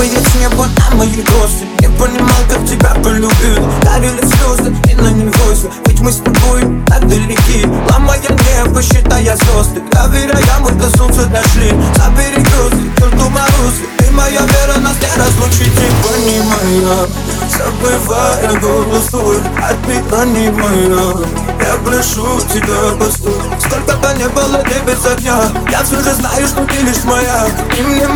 Капает с неба на мои розы Не понимал, как тебя полюбил. Дарили слезы и на них гвозди Ведь мы с тобой так далеки. Ломая небо, считая звезды. Доверяя, мы до солнца дошли. Забери грозы, черту морозы. Ты моя вера, нас не разлучить Не понимая, забывая голос твой Отпитание мое я прошу тебя, постой. Сколько-то не было ты без огня Я все же знаю, что ты лишь моя. И мне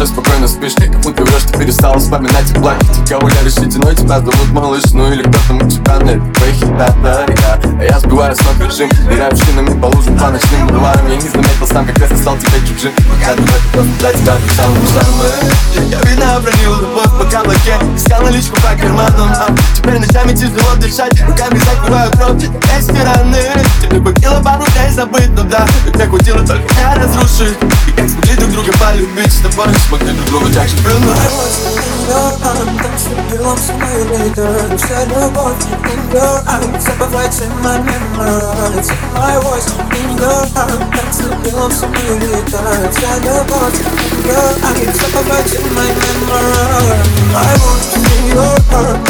уже спокойно спишь. Как будто врешь, ты перестал вспоминать и плакать. И кого я решительно тебя зовут малыш. Ну или кто-то у тебя на твои хита, да, я сбиваю с ног режим Ныряю шинами по лужам, по ночным бульварам. Я не заметил сам, как резко стал тебе чужим Я думаю, просто для тебя писал самое Я видно обронил любовь по каблуке Искал наличку по карманам. А Теперь ночами тяжело дышать Руками закрываю кровь. Эти раны Тебе купила пару дней забыть, ну да Как хватило только меня разрушить И как смогли друг друга полюбить С тобой смогли друг друга так же вернуть Белом simulator Вся любовь in your eyes Забывайте my memories My voice in your heart Танцы в белом simulator Вся любовь in your eyes Забывайте my memories My voice in your heart